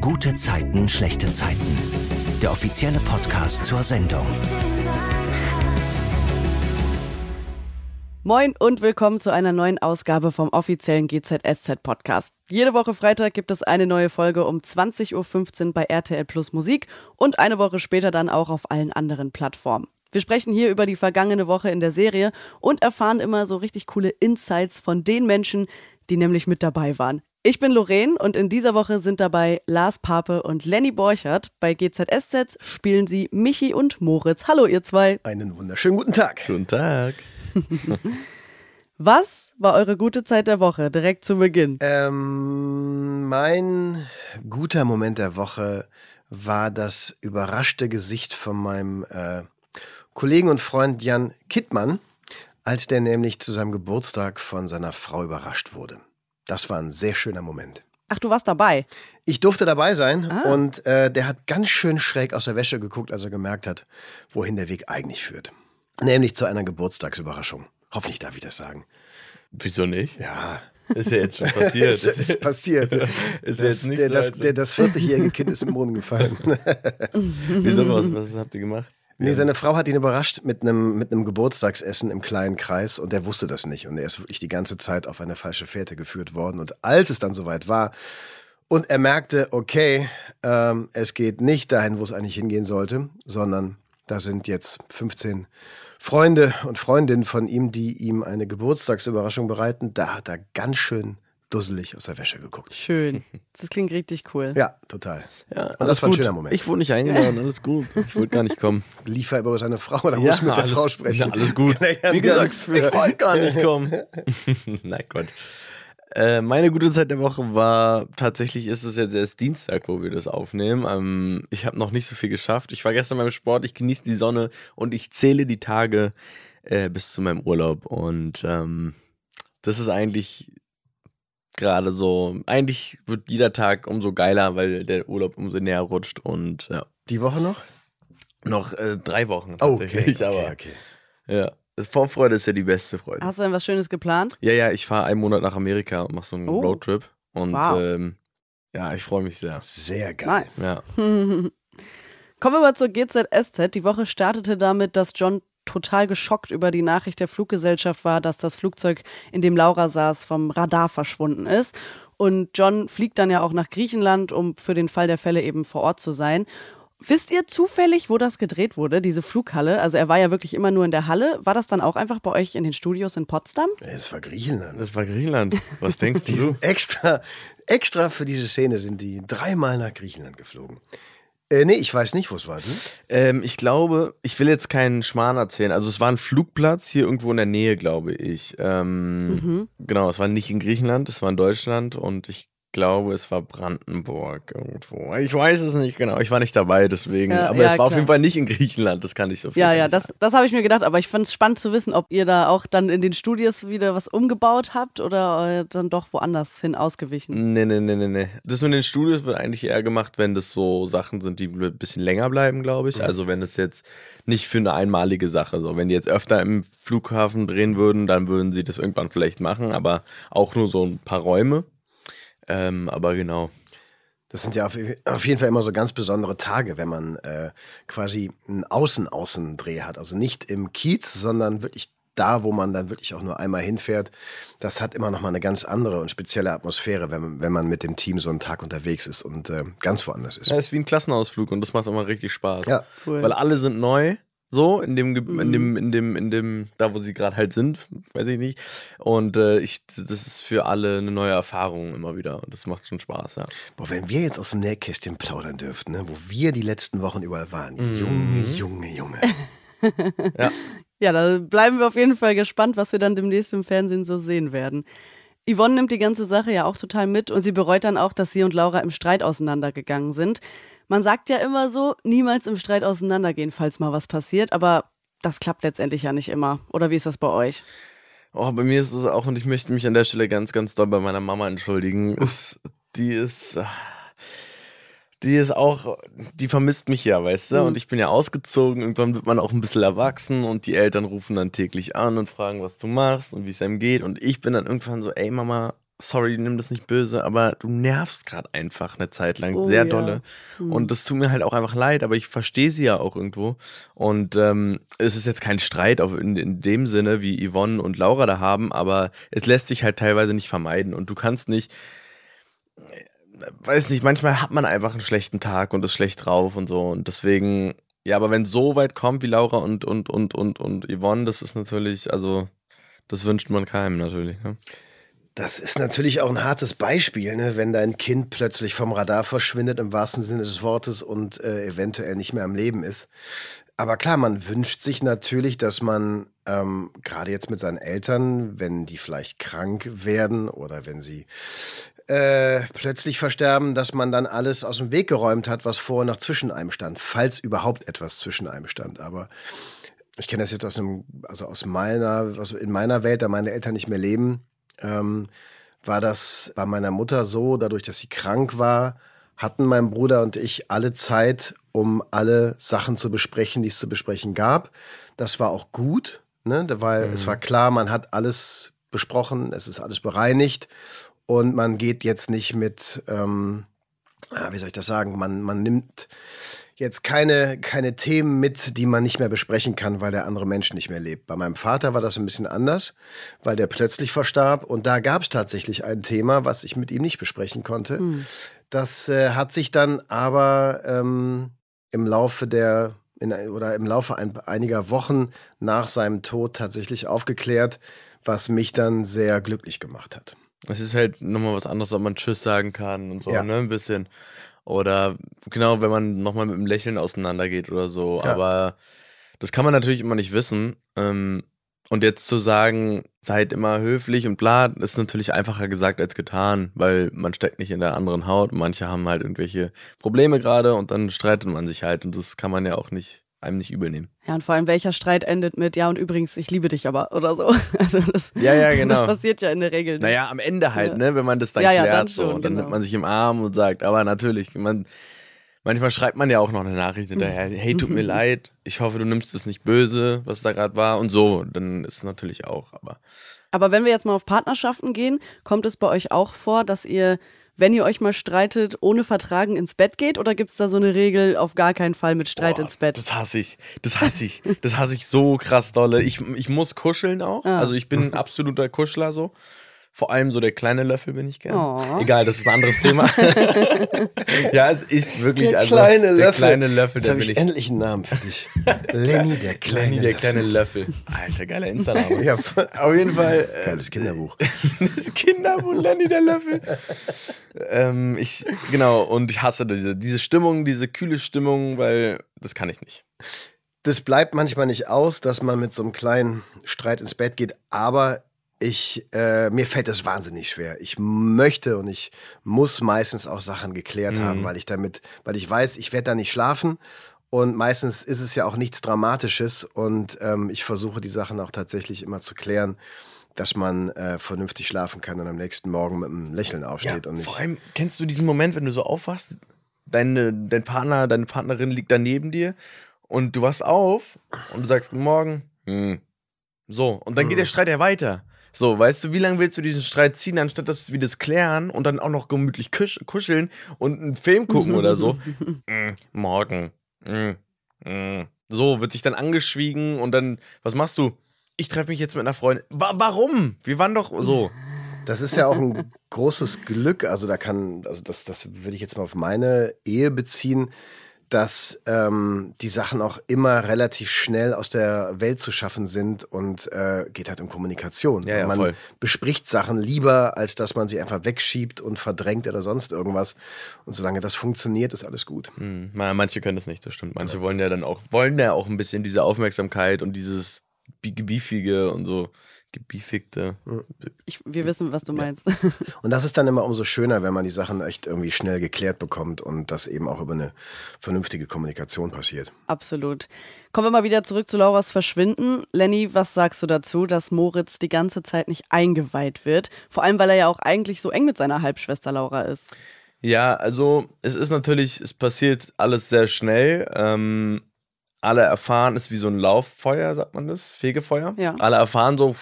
Gute Zeiten, schlechte Zeiten. Der offizielle Podcast zur Sendung. Moin und willkommen zu einer neuen Ausgabe vom offiziellen GZSZ Podcast. Jede Woche Freitag gibt es eine neue Folge um 20.15 Uhr bei RTL Plus Musik und eine Woche später dann auch auf allen anderen Plattformen. Wir sprechen hier über die vergangene Woche in der Serie und erfahren immer so richtig coole Insights von den Menschen, die nämlich mit dabei waren. Ich bin Lorraine und in dieser Woche sind dabei Lars Pape und Lenny Borchert. Bei GZSZ spielen sie Michi und Moritz. Hallo ihr zwei. Einen wunderschönen guten Tag. Guten Tag. Was war eure gute Zeit der Woche direkt zu Beginn? Ähm, mein guter Moment der Woche war das überraschte Gesicht von meinem äh, Kollegen und Freund Jan Kittmann, als der nämlich zu seinem Geburtstag von seiner Frau überrascht wurde. Das war ein sehr schöner Moment. Ach, du warst dabei. Ich durfte dabei sein Ah. und äh, der hat ganz schön schräg aus der Wäsche geguckt, als er gemerkt hat, wohin der Weg eigentlich führt. Nämlich zu einer Geburtstagsüberraschung. Hoffentlich darf ich das sagen. Wieso nicht? Ja, Ist ja jetzt schon passiert. es ist passiert. Ist das, jetzt nicht der, so, das, der, das 40-jährige Kind ist im Brunnen gefallen. Wieso was, was habt ihr gemacht? Nee, seine Frau hat ihn überrascht mit einem, mit einem Geburtstagsessen im kleinen Kreis und er wusste das nicht. Und er ist wirklich die ganze Zeit auf eine falsche Fährte geführt worden. Und als es dann soweit war und er merkte, okay, ähm, es geht nicht dahin, wo es eigentlich hingehen sollte, sondern da sind jetzt 15 Freunde und Freundinnen von ihm, die ihm eine Geburtstagsüberraschung bereiten, da hat er ganz schön dusselig aus der Wäsche geguckt. Schön. Das klingt richtig cool. Ja, total. Ja, und das war ein schöner Moment. Ich wurde nicht eingeladen, alles gut. Ich wollte gar nicht kommen. Lief er über seine Frau oder muss mit der alles, Frau sprechen? Ja, alles gut. Ja Wie gesagt, ich wollte gar nicht kommen. Nein, Gott. Äh, meine gute Zeit der Woche war, tatsächlich ist es jetzt erst Dienstag, wo wir das aufnehmen. Ähm, ich habe noch nicht so viel geschafft. Ich war gestern beim Sport, ich genieße die Sonne und ich zähle die Tage äh, bis zu meinem Urlaub. Und ähm, das ist eigentlich gerade so, eigentlich wird jeder Tag umso geiler, weil der Urlaub umso näher rutscht und ja. Die Woche noch? Noch äh, drei Wochen Oh, tatsächlich, okay, aber okay, okay. ja. Vorfreude ist ja die beste Freude. Hast du denn was Schönes geplant? Ja, ja, ich fahre einen Monat nach Amerika und mache so einen Oh. Roadtrip. Und Wow. ähm, ja, ich freue mich sehr. Sehr geil. Nice. Ja. Kommen wir mal zur GZSZ. Die Woche startete damit, dass John total geschockt über die Nachricht der Fluggesellschaft war, dass das Flugzeug, in dem Laura saß, vom Radar verschwunden ist. Und John fliegt dann ja auch nach Griechenland, um für den Fall der Fälle eben vor Ort zu sein. Wisst ihr zufällig, wo das gedreht wurde, diese Flughalle? Also er war ja wirklich immer nur in der Halle. War das dann auch einfach bei euch in den Studios in Potsdam? Es war Griechenland. Das war Griechenland. Was denkst du? extra, extra für diese Szene sind die dreimal nach Griechenland geflogen. Äh, nee, ich weiß nicht, wo es war. Du? Ähm, ich glaube, ich will jetzt keinen Schmarrn erzählen. Also es war ein Flugplatz hier irgendwo in der Nähe, glaube ich. Ähm, Genau, es war nicht in Griechenland, es war in Deutschland und ich glaube, es war Brandenburg irgendwo. Ich weiß es nicht genau. Ich war nicht dabei, deswegen. Ja, aber ja, es war auf klar. jeden Fall nicht in Griechenland, das kann ich so viel Ja, ja, sagen. das, das habe ich mir gedacht, aber ich fand es spannend zu wissen, ob ihr da auch dann in den Studios wieder was umgebaut habt oder äh, dann doch woanders hin ausgewichen. Nee, nee, nee, nee, nee. Das mit den Studios wird eigentlich eher gemacht, wenn das so Sachen sind, die ein bisschen länger bleiben, glaube ich. Also wenn es jetzt nicht für eine einmalige Sache, so wenn die jetzt öfter im Flughafen drehen würden, dann würden sie das irgendwann vielleicht machen, aber auch nur so ein paar Räume. Ähm, aber genau. Das sind ja auf, auf jeden Fall immer so ganz besondere Tage, wenn man äh, quasi einen Außen-Außendreh hat. Also nicht im Kiez, sondern wirklich da, wo man dann wirklich auch nur einmal hinfährt. Das hat immer noch mal eine ganz andere und spezielle Atmosphäre, wenn man, wenn man mit dem Team so einen Tag unterwegs ist und äh, ganz woanders ist. Ja, ist wie ein Klassenausflug und das macht immer richtig Spaß. Ja. Cool. Weil alle sind neu, so in dem, in dem, in dem, in dem, da wo sie gerade halt sind, weiß ich nicht. Und äh, ich, das ist für alle eine neue Erfahrung immer wieder und das macht schon Spaß, ja. Boah, wenn wir jetzt aus dem Nähkästchen plaudern dürften, ne, wo wir die letzten Wochen überall waren. Junge, Junge, Junge. Ja, da bleiben wir auf jeden Fall gespannt, was wir dann demnächst im Fernsehen so sehen werden. Yvonne nimmt die ganze Sache ja auch total mit und sie bereut dann auch, dass sie und Laura im Streit auseinandergegangen sind. Man sagt ja immer so, niemals im Streit auseinandergehen, falls mal was passiert, aber das klappt letztendlich ja nicht immer. Oder wie ist das bei euch? Oh, bei mir ist es auch, und ich möchte mich an der Stelle ganz, ganz doll bei meiner Mama entschuldigen. Ist, die ist. Die ist auch, die vermisst mich ja, weißt du? Und ich bin ja ausgezogen. Irgendwann wird man auch ein bisschen erwachsen und die Eltern rufen dann täglich an und fragen, was du machst und wie es einem geht. Und ich bin dann irgendwann so, ey Mama, sorry, nimm das nicht böse, aber du nervst gerade einfach eine Zeit lang Oh, sehr ja. dolle. Hm. Und das tut mir halt auch einfach leid, aber ich verstehe sie ja auch irgendwo. Und ähm, es ist jetzt kein Streit auf, in, in dem Sinne, wie Yvonne und Laura da haben, aber es lässt sich halt teilweise nicht vermeiden. Und du kannst nicht, äh, weiß nicht, manchmal hat man einfach einen schlechten Tag und ist schlecht drauf und so. Und deswegen, ja, aber wenn es so weit kommt wie Laura und, und, und, und, und Yvonne, das ist natürlich, also, das wünscht man keinem natürlich. Ne? Das ist natürlich auch ein hartes Beispiel, ne? wenn dein Kind plötzlich vom Radar verschwindet, im wahrsten Sinne des Wortes, und äh, eventuell nicht mehr am Leben ist. Aber klar, man wünscht sich natürlich, dass man ähm, gerade jetzt mit seinen Eltern, wenn die vielleicht krank werden oder wenn sie äh, plötzlich versterben, dass man dann alles aus dem Weg geräumt hat, was vorher noch zwischen einem stand, falls überhaupt etwas zwischen einem stand. Aber ich kenne das jetzt aus einem, also aus meiner, also in meiner Welt, da meine Eltern nicht mehr leben, ähm, war das bei meiner Mutter so, dadurch, dass sie krank war, hatten mein Bruder und ich alle Zeit, um alle Sachen zu besprechen, die es zu besprechen gab. Das war auch gut, ne? weil es war klar, man hat alles besprochen, es ist alles bereinigt und man geht jetzt nicht mit, ähm, ah, wie soll ich das sagen, man, man nimmt jetzt keine, keine Themen mit, die man nicht mehr besprechen kann, weil der andere Mensch nicht mehr lebt. Bei meinem Vater war das ein bisschen anders, weil der plötzlich verstarb und da gab es tatsächlich ein Thema, was ich mit ihm nicht besprechen konnte. Das äh, hat sich dann aber ähm, im Laufe der in, oder im Laufe ein, einiger Wochen nach seinem Tod tatsächlich aufgeklärt, was mich dann sehr glücklich gemacht hat. Es ist halt nochmal was anderes, ob man Tschüss sagen kann und so, Ja. ne? Ein bisschen. Oder genau, wenn man nochmal mit dem Lächeln auseinandergeht oder so. Ja. Aber das kann man natürlich immer nicht wissen. Ähm, und jetzt zu sagen, seid immer höflich und bla, ist natürlich einfacher gesagt als getan, weil man steckt nicht in der anderen Haut. Manche haben halt irgendwelche Probleme gerade und dann streitet man sich halt und das kann man ja auch nicht, einem nicht übel nehmen. Ja, und vor allem welcher Streit endet mit, ja, und übrigens, ich liebe dich aber oder so. Also das, Ja, ja, genau. das passiert ja in der Regel nicht. Naja, am Ende halt, Ja. ne, wenn man das dann Ja, ja, klärt dann so schon, und dann genau. nimmt man sich im Arm und sagt, aber natürlich, man, manchmal schreibt man ja auch noch eine Nachricht hinterher, hey, tut mir leid, ich hoffe, du nimmst es nicht böse, was da gerade war und so, dann ist es natürlich auch, aber Aber wenn wir jetzt mal auf Partnerschaften gehen, kommt es bei euch auch vor, dass ihr, wenn ihr euch mal streitet, ohne Vertragen ins Bett geht? Oder gibt es da so eine Regel, auf gar keinen Fall mit Streit Boah, ins Bett? Das hasse ich. Das hasse ich. Das hasse ich so krass dolle. Ich, ich muss kuscheln auch. Ah. Also ich bin ein absoluter Kuschler so. Vor allem so der kleine Löffel bin ich gern. Oh. Egal, das ist ein anderes Thema. ja, es ist wirklich Der also kleine der Löffel. kleine Löffel, Jetzt der habe ich ich. endlich einen Namen für dich. Lenny, der kleine Lenny, der Löffel. kleine Löffel. Alter, geiler Insta-Name. Ja, Auf jeden Fall. Äh, geiles Kinderbuch. das Kinderbuch Lenny der Löffel. ähm, ich, genau, und ich hasse diese, diese Stimmung, diese kühle Stimmung, weil das kann ich nicht. Das bleibt manchmal nicht aus, dass man mit so einem kleinen Streit ins Bett geht, aber ich, äh, mir fällt es wahnsinnig schwer. Ich möchte und ich muss meistens auch Sachen geklärt Mhm. haben, weil ich damit, weil ich weiß, ich werde da nicht schlafen. Und meistens ist es ja auch nichts Dramatisches und ähm, ich versuche die Sachen auch tatsächlich immer zu klären, dass man äh, vernünftig schlafen kann und am nächsten Morgen mit einem Lächeln aufsteht und nicht. vor allem, kennst du diesen Moment, wenn du so aufwachst, deine, dein Partner, deine Partnerin liegt da neben dir und du wachst auf und du sagst, guten Morgen. Hm. So, und dann geht der Streit ja weiter. So, weißt du, wie lange willst du diesen Streit ziehen, anstatt dass wir das klären und dann auch noch gemütlich kusch kuscheln und einen Film gucken oder so? Mm, morgen. Mm, mm. So, wird sich dann angeschwiegen und dann, was machst du? Ich treffe mich jetzt mit einer Freundin. Wa warum? Wir waren doch so. Das ist ja auch ein großes Glück. Also da kann, also das, das würde ich jetzt mal auf meine Ehe beziehen, dass ähm, die Sachen auch immer relativ schnell aus der Welt zu schaffen sind und äh, geht halt um Kommunikation. Ja, ja, man voll. bespricht Sachen lieber, als dass man sie einfach wegschiebt und verdrängt oder sonst irgendwas. Und solange das funktioniert, ist alles gut. Hm, ma- manche können das nicht, das stimmt. Manche wollen ja dann auch, wollen ja auch ein bisschen diese Aufmerksamkeit und dieses Gebiefige und so gebiefigte. Ich, wir wissen, was du meinst. Und das ist dann immer umso schöner, wenn man die Sachen echt irgendwie schnell geklärt bekommt und das eben auch über eine vernünftige Kommunikation passiert. Absolut. Kommen wir mal wieder zurück zu Lauras Verschwinden. Lenny, was sagst du dazu, dass Moritz die ganze Zeit nicht eingeweiht wird? Vor allem, weil er ja auch eigentlich so eng mit seiner Halbschwester Laura ist. Ja, also es ist natürlich, es passiert alles sehr schnell. Ähm, alle erfahren, ist wie so ein Lauffeuer, sagt man das? Fegefeuer. Ja. Alle erfahren so,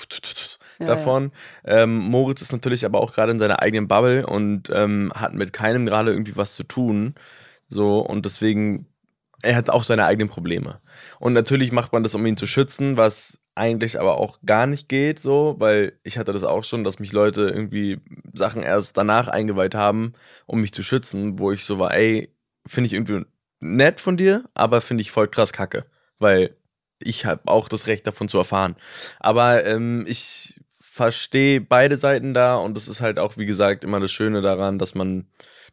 Ja, davon. Ähm, Moritz ist natürlich aber auch gerade in seiner eigenen Bubble und ähm, hat mit keinem gerade irgendwie was zu tun. So, und deswegen, er hat auch seine eigenen Probleme. Und natürlich macht man das, um ihn zu schützen, was eigentlich aber auch gar nicht geht, so, weil ich hatte das auch schon, dass mich Leute irgendwie Sachen erst danach eingeweiht haben, um mich zu schützen, wo ich so war, ey, finde ich irgendwie nett von dir, aber finde ich voll krass kacke, weil ich habe auch das Recht davon zu erfahren. Aber ähm, ich verstehe beide Seiten da und das ist halt auch, wie gesagt, immer das Schöne daran, dass man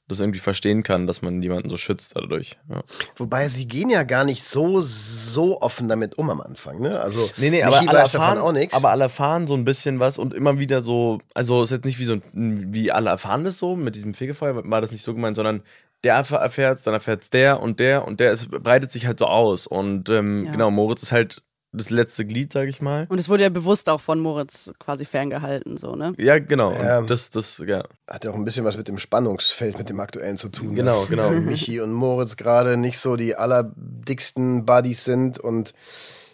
das irgendwie verstehen kann, dass man jemanden so schützt dadurch. Ja. Wobei sie gehen ja gar nicht so, so offen damit um am Anfang, ne? Also Nee, nee, aber alle, erfahren, auch nichts. aber alle erfahren so ein bisschen was und immer wieder so, also ist jetzt nicht wie so wie alle erfahren das so, mit diesem Fegefeuer war das nicht so gemeint, sondern der erfährt es, dann erfährt es der und der und der, es breitet sich halt so aus und ähm, Ja. genau, Moritz ist halt das letzte Glied, sag ich mal. Und es wurde ja bewusst auch von Moritz quasi ferngehalten, so, ne? Ja, genau. Ja. Und das, das, ja. Hat ja auch ein bisschen was mit dem Spannungsfeld, mit dem aktuellen zu tun. Genau, dass genau. Michi und Moritz gerade nicht so die allerdicksten Buddies sind und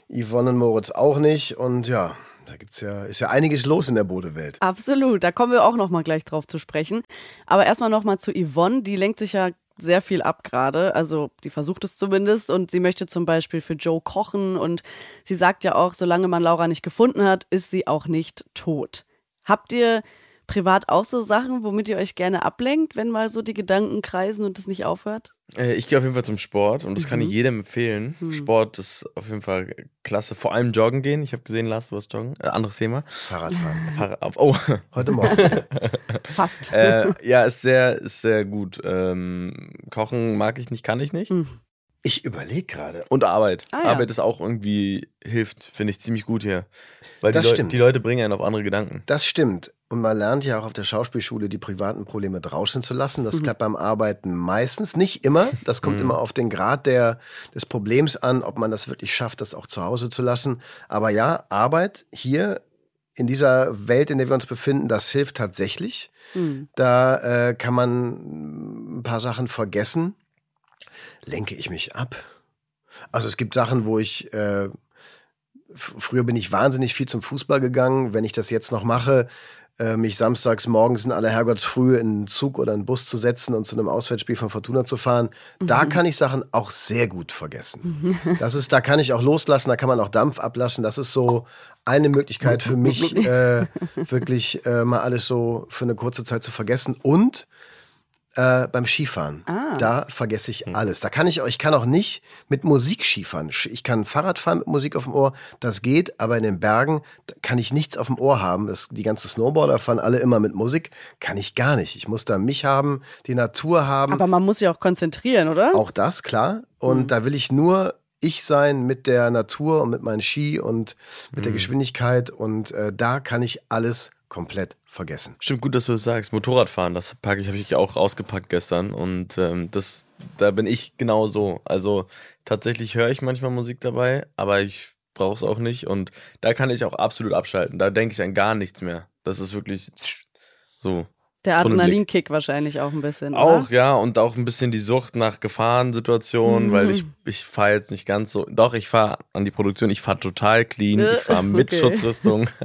Yvonne und Moritz auch nicht. Und ja, da gibt's ja, ist ja einiges los in der Bodewelt. Absolut, da kommen wir auch noch mal gleich drauf zu sprechen. Aber erstmal noch mal zu Yvonne, die lenkt sich ja sehr viel ab gerade, also die versucht es zumindest und sie möchte zum Beispiel für Joe kochen und sie sagt ja auch, solange man Laura nicht gefunden hat, ist sie auch nicht tot. Habt ihr privat auch so Sachen, womit ihr euch gerne ablenkt, wenn mal so die Gedanken kreisen und es nicht aufhört? Äh, Ich gehe auf jeden Fall zum Sport und das kann ich Mhm. jedem empfehlen. Hm. Sport ist auf jeden Fall klasse. Vor allem joggen gehen. Ich habe gesehen, Lars, du warst joggen. Äh, anderes Thema. Fahrradfahren. Fahrrad auf. Oh. Heute Morgen. Fast. äh, ja, ist sehr, ist sehr gut. Ähm, Kochen mag ich nicht, kann ich nicht. Hm. Ich überlege gerade. Und Arbeit. Ah, ja. Arbeit ist auch irgendwie, hilft, finde ich ziemlich gut hier. Weil Das die, Leu stimmt. die Leute bringen einen auf andere Gedanken. Das stimmt. Und man lernt ja auch auf der Schauspielschule, die privaten Probleme draußen zu lassen. Das klappt beim Arbeiten meistens, nicht immer. Das kommt immer auf den Grad der, des Problems an, ob man das wirklich schafft, das auch zu Hause zu lassen. Aber ja, Arbeit hier in dieser Welt, in der wir uns befinden, das hilft tatsächlich. Hm. Da äh, kann man ein paar Sachen vergessen. Lenke ich mich ab? Also es gibt Sachen, wo ich äh, früher bin ich wahnsinnig viel zum Fußball gegangen. Wenn ich das jetzt noch mache, mich samstags morgens in aller Herrgottsfrühe in einen Zug oder einen Bus zu setzen und zu einem Auswärtsspiel von Fortuna zu fahren, da kann ich Sachen auch sehr gut vergessen. Das ist, da kann ich auch loslassen, da kann man auch Dampf ablassen. Das ist so eine Möglichkeit für mich, äh, wirklich äh, mal alles so für eine kurze Zeit zu vergessen. Und äh, beim Skifahren. Ah. Da vergesse ich alles. Da kann ich, ich kann auch nicht mit Musik Skifahren. Ich kann Fahrrad fahren mit Musik auf dem Ohr, das geht, aber in den Bergen da kann ich nichts auf dem Ohr haben. Das, die ganzen Snowboarder fahren alle immer mit Musik, kann ich gar nicht. Ich muss da mich haben, die Natur haben. Aber man muss sich auch konzentrieren, oder? Auch das, klar. Und da will ich nur ich sein mit der Natur und mit meinen Ski und mit der Geschwindigkeit. Und äh, da kann ich alles komplett vergessen. Stimmt gut, dass du das sagst. Motorradfahren, das packe ich, habe ich auch ausgepackt gestern. Und ähm, das, da bin ich genau so. Also tatsächlich höre ich manchmal Musik dabei, aber ich brauche es auch nicht. Und da kann ich auch absolut abschalten. Da denke ich an gar nichts mehr. Das ist wirklich so. Der. Adrenalinkick wahrscheinlich auch ein bisschen. Auch, Oder? ja, und auch ein bisschen die Sucht nach Gefahrensituationen, weil ich, ich fahre jetzt nicht ganz so. Doch, ich fahre an die Produktion, ich fahre total clean, ich fahre mit Okay. Schutzrüstung.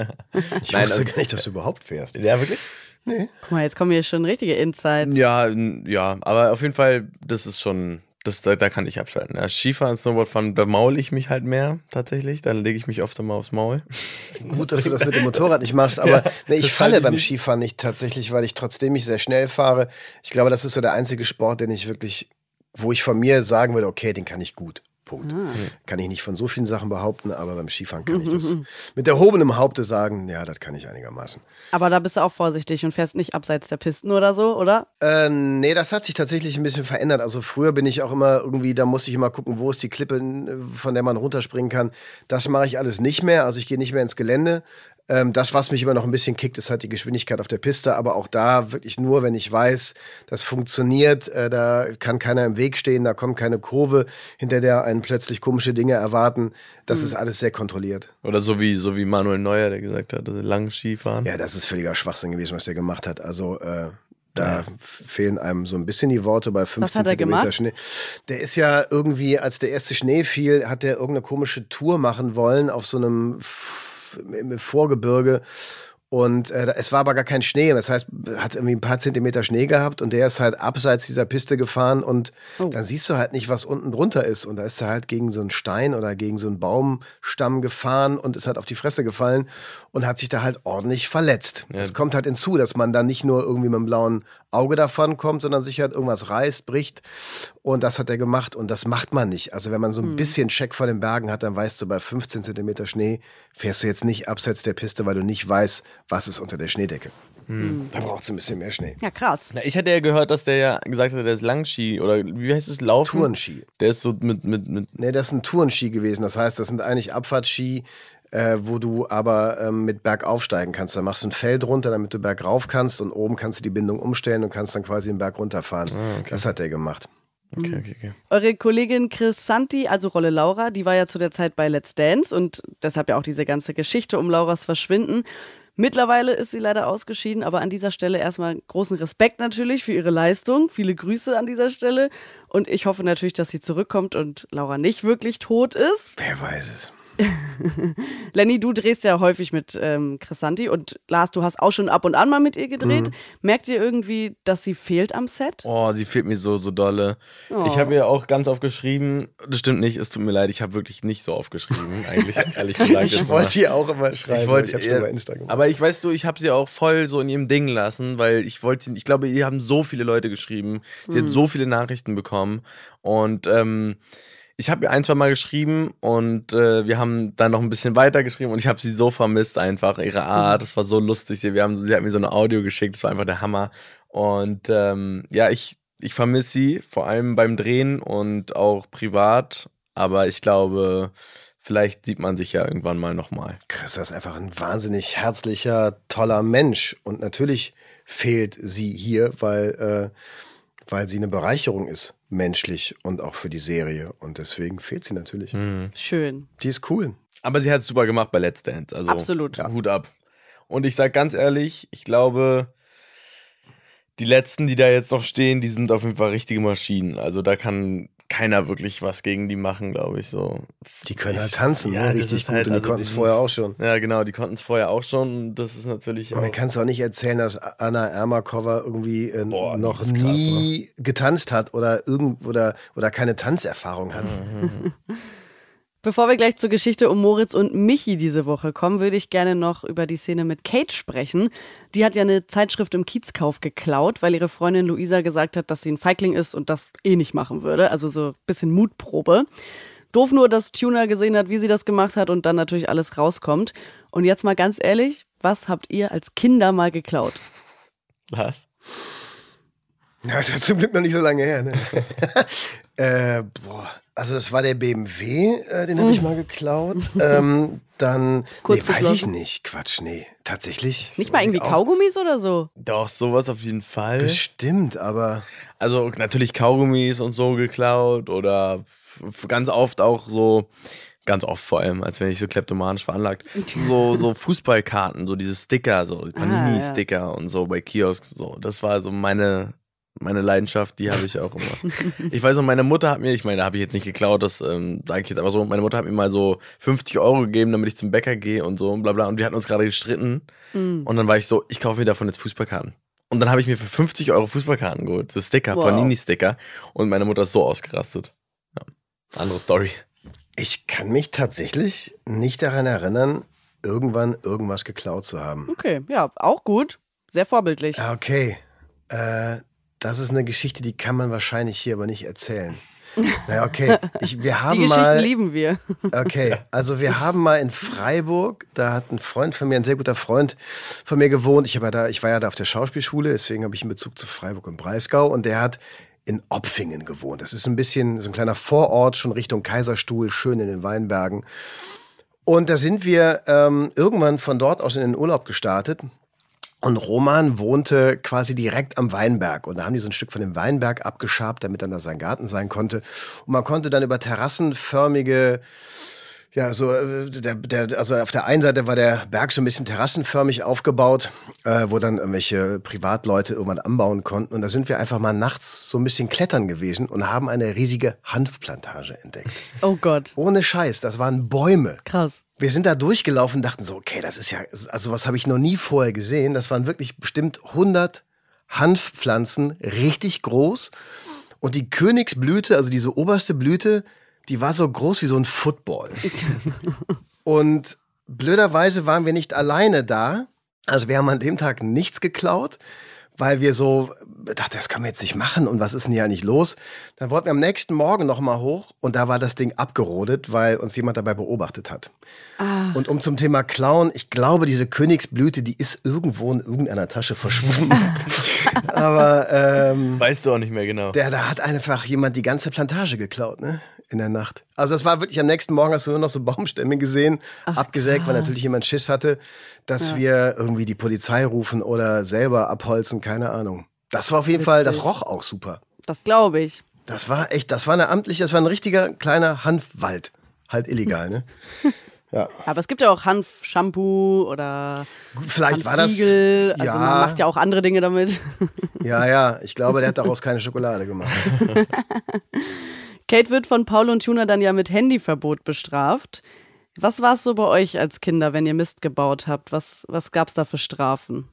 Ich Nein, wusste also- gar nicht, dass du überhaupt fährst. ja, wirklich? Guck mal, jetzt kommen hier schon richtige Insights. Ja, ja, aber auf jeden Fall, das ist schon, das, da, da kann ich abschalten. Ja, Skifahren, Snowboardfahren, da maul ich mich halt mehr tatsächlich. Dann lege ich mich öfter mal aufs Maul. Gut, dass du das mit dem Motorrad nicht machst, aber nee, ich falle ich beim nicht. Skifahren nicht tatsächlich, weil ich trotzdem ich sehr schnell fahre. Ich glaube, das ist so der einzige Sport, den ich wirklich, wo ich von mir sagen würde, okay, den kann ich gut. Punkt. Ah. Kann ich nicht von so vielen Sachen behaupten, aber beim Skifahren kann ich das mit erhobenem Haupte sagen, ja, das kann ich einigermaßen. Aber da bist du auch vorsichtig und fährst nicht abseits der Pisten oder so, oder? Äh, nee, das hat sich tatsächlich ein bisschen verändert. Also früher bin ich auch immer irgendwie, da musste ich immer gucken, wo ist die Klippe, von der man runterspringen kann. Das mache ich alles nicht mehr. Also ich gehe nicht mehr ins Gelände. Ähm, das, was mich immer noch ein bisschen kickt, ist halt die Geschwindigkeit auf der Piste. Aber auch da wirklich nur, wenn ich weiß, das funktioniert. Äh, da kann keiner im Weg stehen, da kommt keine Kurve, hinter der einen plötzlich komische Dinge erwarten. Das ist alles sehr kontrolliert. Oder so wie, so wie Manuel Neuer, der gesagt hat, also lang Skifahren. Ja, das ist völliger Schwachsinn gewesen, was der gemacht hat. Also äh, da fehlen einem so ein bisschen die Worte bei 15 hat er Zentimeter gemacht? Schnee. Der ist ja irgendwie, als der erste Schnee fiel, hat der irgendeine komische Tour machen wollen auf so einem im Vorgebirge. Und äh, es war aber gar kein Schnee. Das heißt, hat irgendwie ein paar Zentimeter Schnee gehabt und der ist halt abseits dieser Piste gefahren und oh. dann siehst du halt nicht, was unten drunter ist. Und da ist er halt gegen so einen Stein oder gegen so einen Baumstamm gefahren und ist halt auf die Fresse gefallen und hat sich da halt ordentlich verletzt. Es ja. kommt halt hinzu, dass man dann nicht nur irgendwie mit einem blauen Auge davon kommt, sondern sich halt irgendwas reißt, bricht. Und das hat er gemacht und das macht man nicht. Also wenn man so ein hm. bisschen Check vor den Bergen hat, dann weißt du, bei 15 Zentimeter Schnee fährst du jetzt nicht abseits der Piste, weil du nicht weißt, was ist unter der Schneedecke. Hm. Da braucht es ein bisschen mehr Schnee. Ja, krass. Na, ich hatte ja gehört, dass der ja gesagt hat, der ist Langski oder wie heißt es, Laufen? Tourenski. Der ist so mit, mit, mit. Nee, das ist ein Tourenski gewesen. Das heißt, das sind eigentlich Abfahrtski, äh, wo du aber ähm, mit Berg aufsteigen kannst. Da machst du ein Feld runter, damit du bergauf kannst und oben kannst du die Bindung umstellen und kannst dann quasi den Berg runterfahren. Ah, okay. Das hat der gemacht. Okay, okay, okay. Eure Kollegin Chris Santi, also Rolle Laura, die war ja zu der Zeit bei Let's Dance und deshalb ja auch diese ganze Geschichte um Lauras Verschwinden. Mittlerweile ist sie leider ausgeschieden, aber an dieser Stelle erstmal großen Respekt natürlich für ihre Leistung. Viele Grüße an dieser Stelle. Und ich hoffe natürlich, dass sie zurückkommt und Laura nicht wirklich tot ist. Wer weiß es. Lenny, du drehst ja häufig mit ähm, Chrisanti und Lars, du hast auch schon ab und an mal mit ihr gedreht. Mhm. Merkt ihr irgendwie, dass sie fehlt am Set? Oh, sie fehlt mir so, so dolle. Oh. Ich habe ihr auch ganz oft geschrieben, das stimmt nicht, es tut mir leid, ich habe wirklich nicht so oft geschrieben, eigentlich, ehrlich gesagt. ich wollte ihr auch immer schreiben, ich, wollte, ich habe schon bei Instagram. Aber ich weiß du, ich habe sie auch voll so in ihrem Ding lassen, weil ich wollte, ich glaube, ihr haben so viele Leute geschrieben, sie mhm. hat so viele Nachrichten bekommen und ähm, ich habe ihr ein, zwei Mal geschrieben und äh, wir haben dann noch ein bisschen weiter geschrieben und ich habe sie so vermisst einfach, ihre Art, das war so lustig. Wir haben, sie hat mir so ein Audio geschickt, das war einfach der Hammer. Und ähm, ja, ich, ich vermisse sie, vor allem beim Drehen und auch privat, aber ich glaube, vielleicht sieht man sich ja irgendwann mal nochmal. Chris ist einfach ein wahnsinnig herzlicher, toller Mensch und natürlich fehlt sie hier, weil, äh, weil sie eine Bereicherung ist menschlich und auch für die Serie. Und deswegen fehlt sie natürlich. Mhm. Schön. Die ist cool. Aber sie hat es super gemacht bei Let's Dance. Also Absolut. Ja. Hut ab. Und ich sag ganz ehrlich, ich glaube, die letzten, die da jetzt noch stehen, die sind auf jeden Fall richtige Maschinen. Also da kann keiner wirklich was gegen die machen, glaube ich so. Die können halt tanzen, ja, ne? richtig gut. Halt, und die also konnten es vorher auch schon. Ja, genau, die konnten es vorher auch schon. Das ist natürlich. Man kann es auch nicht erzählen, dass Anna Ermakova irgendwie äh, Boah, noch krass, nie ne? getanzt hat oder irgend oder, oder keine Tanzerfahrung hat. Mhm. Bevor wir gleich zur Geschichte um Moritz und Michi diese Woche kommen, würde ich gerne noch über die Szene mit Kate sprechen. Die hat ja eine Zeitschrift im Kiezkauf geklaut, weil ihre Freundin Luisa gesagt hat, dass sie ein Feigling ist und das eh nicht machen würde. Also so ein bisschen Mutprobe. Doof nur, dass Tuna gesehen hat, wie sie das gemacht hat und dann natürlich alles rauskommt. Und jetzt mal ganz ehrlich, was habt ihr als Kinder mal geklaut? Was? Ja, ist ja zum Glück noch nicht so lange her. Ne? äh, boah, also das war der BMW, äh, den habe ich mhm. mal geklaut. ähm, dann, Kurz nee, weiß ich nicht. Quatsch, nee, tatsächlich. Nicht mal irgendwie Kaugummis oder so? Doch, sowas auf jeden Fall. Bestimmt, aber... Also natürlich Kaugummis und so geklaut oder ganz oft auch so ganz oft vor allem, als wenn ich so kleptomanisch veranlagt. So, so Fußballkarten, so diese Sticker, so Panini-Sticker ah, ja. und so bei Kiosks, so. Das war so meine meine Leidenschaft, die habe ich auch immer. ich weiß noch, meine Mutter hat mir, ich meine, da habe ich jetzt nicht geklaut, das ähm, sage ich jetzt aber so, meine Mutter hat mir mal so 50 Euro gegeben, damit ich zum Bäcker gehe und so und bla bla. Und wir hatten uns gerade gestritten. Mm. Und dann war ich so, ich kaufe mir davon jetzt Fußballkarten. Und dann habe ich mir für 50 Euro Fußballkarten geholt, so Sticker, wow. Panini-Sticker. Und meine Mutter ist so ausgerastet. Ja. Andere Story. Ich kann mich tatsächlich nicht daran erinnern, irgendwann irgendwas geklaut zu haben. Okay, ja, auch gut. Sehr vorbildlich. Okay. Äh, das ist eine Geschichte, die kann man wahrscheinlich hier aber nicht erzählen. Naja, okay. Ich, wir haben die Geschichten mal, lieben wir. Okay, also wir haben mal in Freiburg, da hat ein Freund von mir, ein sehr guter Freund von mir gewohnt. Ich, da, ich war ja da auf der Schauspielschule, deswegen habe ich einen Bezug zu Freiburg und Breisgau. Und der hat in Opfingen gewohnt. Das ist ein bisschen so ein kleiner Vorort, schon Richtung Kaiserstuhl, schön in den Weinbergen. Und da sind wir ähm, irgendwann von dort aus in den Urlaub gestartet und Roman wohnte quasi direkt am Weinberg. Und da haben die so ein Stück von dem Weinberg abgeschabt, damit dann da sein Garten sein konnte. Und man konnte dann über terrassenförmige ja, so äh, der, der, also auf der einen Seite war der Berg so ein bisschen terrassenförmig aufgebaut, äh, wo dann irgendwelche Privatleute irgendwann anbauen konnten. Und da sind wir einfach mal nachts so ein bisschen klettern gewesen und haben eine riesige Hanfplantage entdeckt. Oh Gott. Ohne Scheiß, das waren Bäume. Krass. Wir sind da durchgelaufen, dachten so, okay, das ist ja, also was habe ich noch nie vorher gesehen. Das waren wirklich bestimmt 100 Hanfpflanzen, richtig groß. Und die Königsblüte, also diese oberste Blüte, die war so groß wie so ein Football. Und blöderweise waren wir nicht alleine da. Also wir haben an dem Tag nichts geklaut, weil wir so dachten, das können wir jetzt nicht machen und was ist denn hier eigentlich los? Dann wollten wir am nächsten Morgen nochmal hoch und da war das Ding abgerodet, weil uns jemand dabei beobachtet hat. Ah. Und um zum Thema Klauen, ich glaube, diese Königsblüte, die ist irgendwo in irgendeiner Tasche verschwunden. Aber ähm, weißt du auch nicht mehr genau. Der, da hat einfach jemand die ganze Plantage geklaut, ne? In der Nacht. Also das war wirklich am nächsten Morgen hast du nur noch so Baumstämme gesehen, Ach, abgesägt, krass. weil natürlich jemand Schiss hatte, dass ja. wir irgendwie die Polizei rufen oder selber abholzen, keine Ahnung. Das war auf jeden Witzig. Fall, das roch auch super. Das glaube ich. Das war echt, das war eine amtliche, das war ein richtiger kleiner Hanfwald. Halt illegal, ne? Ja. Aber es gibt ja auch Hanf-Shampoo oder Vielleicht war das. Also ja. man macht ja auch andere Dinge damit. Ja, ja, ich glaube, der hat daraus keine Schokolade gemacht. Kate wird von Paul und Tuna dann ja mit Handyverbot bestraft. Was war es so bei euch als Kinder, wenn ihr Mist gebaut habt? Was, was gab es da für Strafen?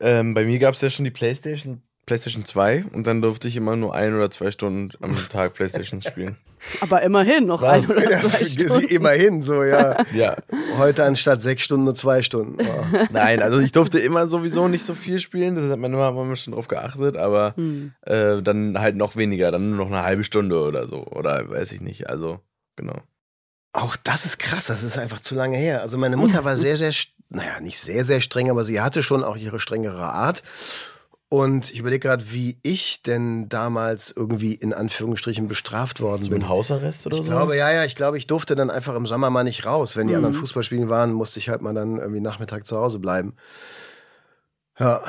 Ähm, bei mir gab es ja schon die Playstation, Playstation 2 und dann durfte ich immer nur ein oder zwei Stunden am Tag Playstation spielen. Aber immerhin noch Was? ein oder zwei ja, Stunden. Immerhin so, ja. ja. Heute anstatt sechs Stunden nur zwei Stunden. Oh. Nein, also ich durfte immer sowieso nicht so viel spielen, das hat man immer, immer schon drauf geachtet, aber hm. äh, dann halt noch weniger, dann nur noch eine halbe Stunde oder so. Oder weiß ich nicht, also genau. Auch das ist krass, das ist einfach zu lange her. Also meine Mutter war sehr, sehr, naja, nicht sehr, sehr streng, aber sie hatte schon auch ihre strengere Art. Und ich überlege gerade, wie ich denn damals irgendwie in Anführungsstrichen bestraft worden so bin. Ein Hausarrest oder ich so? Ich glaube, ja, ja, ich glaube, ich durfte dann einfach im Sommer mal nicht raus. Wenn die mhm. anderen Fußballspielen waren, musste ich halt mal dann irgendwie Nachmittag zu Hause bleiben. Ja.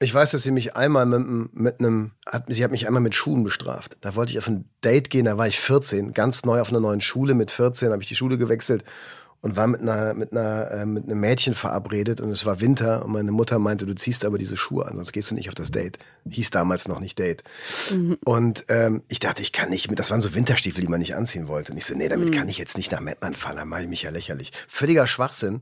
Ich weiß, dass sie mich einmal mit, mit einem, hat, sie hat mich einmal mit Schuhen bestraft. Da wollte ich auf ein Date gehen, da war ich 14, ganz neu auf einer neuen Schule. Mit 14 habe ich die Schule gewechselt und war mit einer mit einer äh, mit einem Mädchen verabredet und es war Winter und meine Mutter meinte, du ziehst aber diese Schuhe an, sonst gehst du nicht auf das Date. Hieß damals noch nicht Date. Mhm. Und ähm, ich dachte, ich kann nicht mit, das waren so Winterstiefel, die man nicht anziehen wollte. Und ich so, nee, damit mhm. kann ich jetzt nicht nach Mettmann fahren, da mache ich mich ja lächerlich. Völliger Schwachsinn.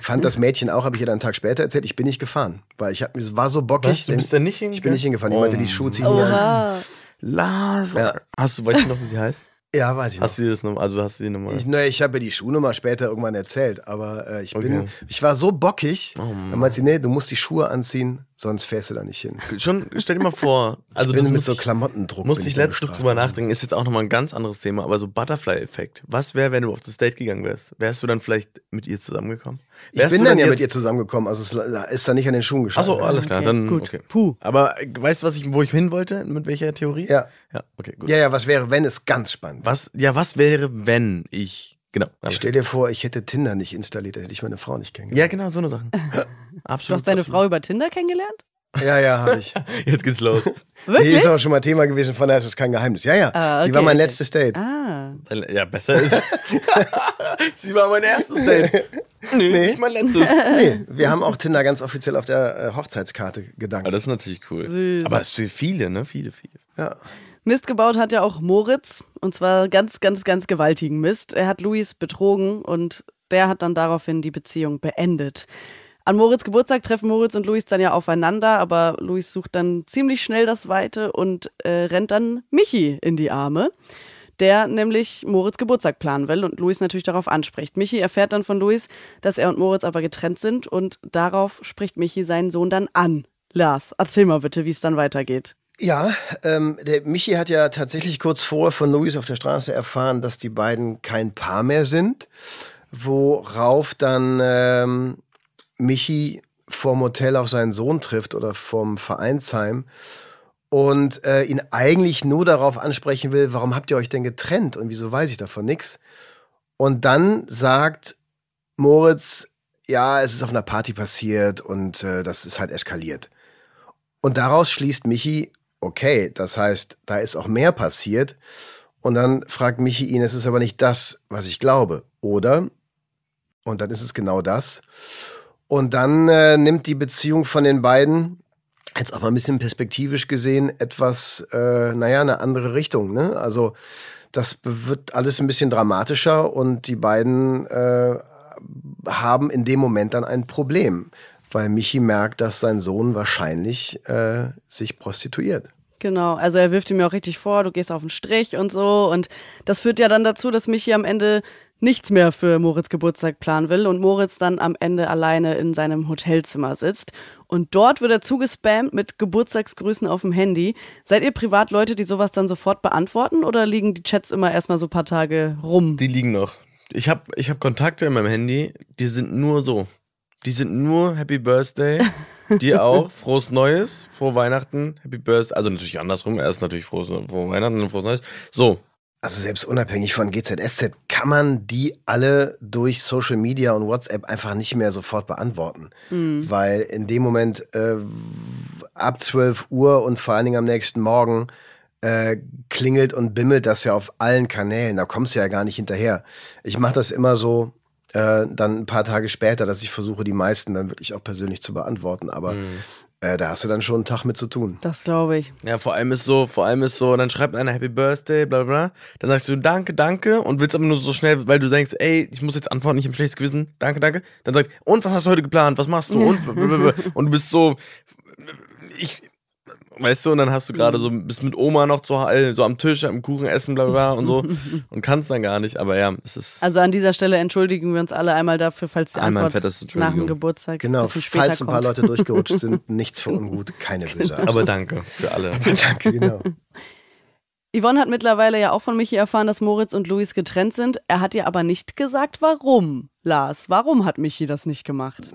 Fand das Mädchen auch, habe ich ihr dann einen Tag später erzählt, ich bin nicht gefahren, weil ich hab, war so bockig. Was, du bist denn nicht hingefahren? Ich bin nicht hingefahren. Ich meinte, die Schuhe ziehen oh. an. Lars. Ja. Hast du, weißt du noch, wie sie heißt? Ja, weiß ich hast noch. Du das noch, also hast du die Nummer? Ich, ne, ich habe die Schuhnummer später irgendwann erzählt, aber äh, ich bin, okay. ich war so bockig, oh, dann meinte sie, nee, du musst die Schuhe anziehen, sonst fährst du da nicht hin. Schon, stell dir mal vor, also ich bin mit so Klamottendruck. Musste ich letztens drüber nachdenken, ist jetzt auch nochmal ein ganz anderes Thema, aber so Butterfly-Effekt. Was wäre, wenn du auf das Date gegangen wärst? Wärst du dann vielleicht mit ihr zusammengekommen? Wärst ich bin dann ja mit ihr zusammengekommen, also es ist da nicht an den Schuhen gescheitert. Achso, alles klar, okay, dann gut. Okay. Puh. Aber äh, weißt du, was ich, wo ich hin wollte? Mit welcher Theorie? Ja. Ja, okay, gut. Ja, ja, was wäre, wenn es ganz spannend. Was, ja, was wäre, wenn ich Genau. Ich stell dir vor, ich hätte Tinder nicht installiert, dann hätte ich meine Frau nicht kennengelernt. Ja, genau, so eine Sache. absolut. Du hast deine absolut. Frau über Tinder kennengelernt? Ja, ja, habe ich. Jetzt geht's los. Wirklich? Nee, ist auch schon mal Thema gewesen, von daher ist es kein Geheimnis. Ja, ja. Ah, okay, sie war mein okay. letztes Date. Ah. Ja, besser ist. sie war mein erstes Date. Nee, nee. nicht mein letztes. Nee, wir haben auch Tinder ganz offiziell auf der äh, Hochzeitskarte gedankt. Aber das ist natürlich cool. Süß. Aber es sind viele, ne? Viele, viele. Ja. Mist gebaut hat ja auch Moritz. Und zwar ganz, ganz, ganz gewaltigen Mist. Er hat Luis betrogen und der hat dann daraufhin die Beziehung beendet. An Moritz Geburtstag treffen Moritz und Luis dann ja aufeinander, aber Luis sucht dann ziemlich schnell das Weite und äh, rennt dann Michi in die Arme, der nämlich Moritz Geburtstag planen will und Luis natürlich darauf anspricht. Michi erfährt dann von Luis, dass er und Moritz aber getrennt sind und darauf spricht Michi seinen Sohn dann an. Lars, erzähl mal bitte, wie es dann weitergeht. Ja, ähm, der Michi hat ja tatsächlich kurz vorher von Luis auf der Straße erfahren, dass die beiden kein Paar mehr sind, worauf dann ähm, Michi vorm Hotel auf seinen Sohn trifft oder vom Vereinsheim und äh, ihn eigentlich nur darauf ansprechen will, warum habt ihr euch denn getrennt und wieso weiß ich davon nichts? Und dann sagt Moritz, ja, es ist auf einer Party passiert und äh, das ist halt eskaliert. Und daraus schließt Michi, okay, das heißt, da ist auch mehr passiert. Und dann fragt Michi ihn, es ist aber nicht das, was ich glaube, oder? Und dann ist es genau das. Und dann äh, nimmt die Beziehung von den beiden, jetzt auch mal ein bisschen perspektivisch gesehen, etwas, äh, naja, eine andere Richtung. Ne? Also das wird alles ein bisschen dramatischer und die beiden äh, haben in dem Moment dann ein Problem, weil Michi merkt, dass sein Sohn wahrscheinlich äh, sich prostituiert. Genau, also er wirft ihm ja auch richtig vor, du gehst auf den Strich und so. Und das führt ja dann dazu, dass Michi am Ende nichts mehr für Moritz Geburtstag planen will und Moritz dann am Ende alleine in seinem Hotelzimmer sitzt. Und dort wird er zugespammt mit Geburtstagsgrüßen auf dem Handy. Seid ihr Privatleute, die sowas dann sofort beantworten oder liegen die Chats immer erstmal so ein paar Tage rum? Die liegen noch. Ich habe ich hab Kontakte in meinem Handy, die sind nur so. Die sind nur Happy Birthday. Dir auch. Frohes Neues. Frohe Weihnachten. Happy Birthday. Also natürlich andersrum. Erst natürlich frohes, frohe Weihnachten und frohes Neues. So. Also selbst unabhängig von GZSZ kann man die alle durch Social Media und WhatsApp einfach nicht mehr sofort beantworten. Mhm. Weil in dem Moment äh, ab 12 Uhr und vor allen Dingen am nächsten Morgen äh, klingelt und bimmelt das ja auf allen Kanälen. Da kommst du ja gar nicht hinterher. Ich mache das immer so, äh, dann ein paar Tage später, dass ich versuche, die meisten dann wirklich auch persönlich zu beantworten. Aber mhm. äh, da hast du dann schon einen Tag mit zu tun. Das glaube ich. Ja, vor allem ist so, vor allem ist so, dann schreibt einer Happy Birthday, bla bla. Dann sagst du Danke, danke und willst aber nur so schnell, weil du denkst, ey, ich muss jetzt antworten, ich habe schlechtes Gewissen, danke, danke. Dann sagt, und was hast du heute geplant? Was machst du? Und, und du bist so, ich, Weißt du, und dann hast du gerade so, bist mit Oma noch zu, so am Tisch, am Kuchen essen, bla bla und so und kannst dann gar nicht, aber ja, es ist. Also an dieser Stelle entschuldigen wir uns alle einmal dafür, falls die einmal Antwort nach dem Geburtstag genau, ein falls ein paar Leute durchgerutscht sind, nichts für ungut, keine böse. Aber danke für alle. danke, genau. Yvonne hat mittlerweile ja auch von Michi erfahren, dass Moritz und Luis getrennt sind. Er hat ihr aber nicht gesagt, warum. Lars, warum hat Michi das nicht gemacht?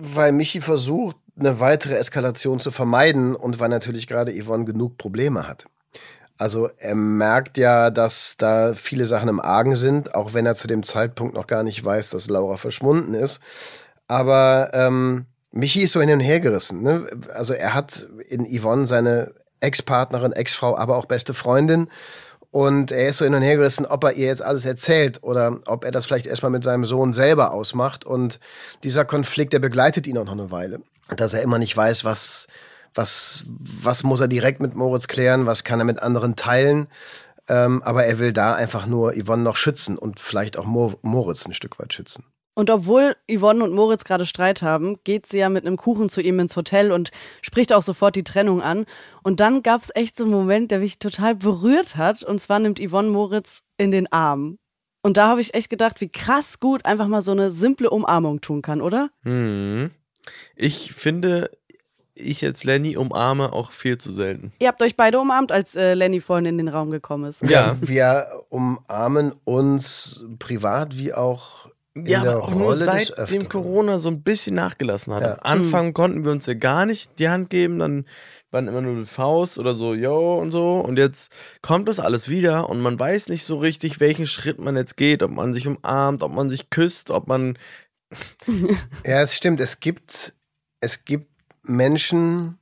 Weil Michi versucht, eine weitere Eskalation zu vermeiden und weil natürlich gerade Yvonne genug Probleme hat. Also er merkt ja, dass da viele Sachen im Argen sind, auch wenn er zu dem Zeitpunkt noch gar nicht weiß, dass Laura verschwunden ist. Aber ähm, Michi ist so hin und her gerissen. Ne? Also er hat in Yvonne seine Ex-Partnerin, Ex-Frau, aber auch beste Freundin. Und er ist so hin und her gerissen, ob er ihr jetzt alles erzählt oder ob er das vielleicht erstmal mit seinem Sohn selber ausmacht. Und dieser Konflikt, der begleitet ihn auch noch eine Weile dass er immer nicht weiß, was, was, was muss er direkt mit Moritz klären, was kann er mit anderen teilen. Ähm, aber er will da einfach nur Yvonne noch schützen und vielleicht auch Mo Moritz ein Stück weit schützen. Und obwohl Yvonne und Moritz gerade Streit haben, geht sie ja mit einem Kuchen zu ihm ins Hotel und spricht auch sofort die Trennung an. Und dann gab es echt so einen Moment, der mich total berührt hat. Und zwar nimmt Yvonne Moritz in den Arm. Und da habe ich echt gedacht, wie krass gut einfach mal so eine simple Umarmung tun kann, oder? Mhm. Ich finde, ich als Lenny umarme auch viel zu selten. Ihr habt euch beide umarmt, als äh, Lenny vorhin in den Raum gekommen ist. Ja, wir umarmen uns privat wie auch ja, aber auch nur seitdem Corona so ein bisschen nachgelassen hat. Ja. Am Anfang mhm. konnten wir uns ja gar nicht die Hand geben, dann waren immer nur die Faust oder so, yo und so. Und jetzt kommt das alles wieder und man weiß nicht so richtig, welchen Schritt man jetzt geht, ob man sich umarmt, ob man sich küsst, ob man ja, es stimmt. Es gibt, es gibt Menschen,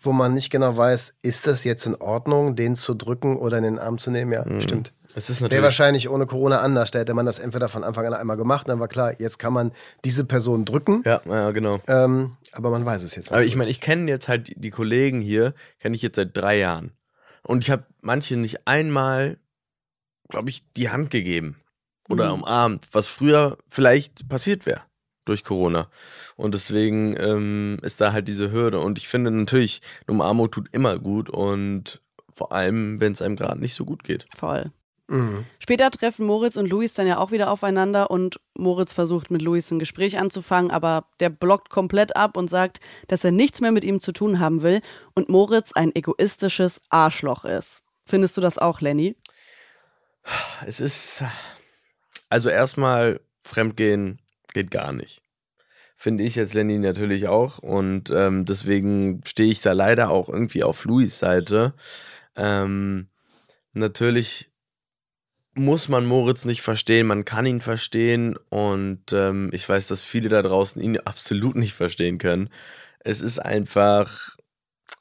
wo man nicht genau weiß, ist das jetzt in Ordnung, den zu drücken oder in den Arm zu nehmen? Ja, mhm. stimmt. Es ist Wäre wahrscheinlich ohne Corona anders. Da hätte man das entweder von Anfang an einmal gemacht, dann war klar, jetzt kann man diese Person drücken. Ja, ja genau. Ähm, aber man weiß es jetzt nicht. Aber ich meine, ich kenne jetzt halt die Kollegen hier, kenne ich jetzt seit drei Jahren. Und ich habe manche nicht einmal, glaube ich, die Hand gegeben oder mhm. umarmt, was früher vielleicht passiert wäre durch Corona. Und deswegen ähm, ist da halt diese Hürde. Und ich finde natürlich, eine Umarmung tut immer gut und vor allem, wenn es einem gerade nicht so gut geht. Voll. Mhm. Später treffen Moritz und Luis dann ja auch wieder aufeinander und Moritz versucht mit Luis ein Gespräch anzufangen, aber der blockt komplett ab und sagt, dass er nichts mehr mit ihm zu tun haben will und Moritz ein egoistisches Arschloch ist. Findest du das auch, Lenny? Es ist also erstmal Fremdgehen geht gar nicht. Finde ich jetzt Lenny natürlich auch. Und ähm, deswegen stehe ich da leider auch irgendwie auf Louis Seite. Ähm, natürlich muss man Moritz nicht verstehen, man kann ihn verstehen und ähm, ich weiß, dass viele da draußen ihn absolut nicht verstehen können. Es ist einfach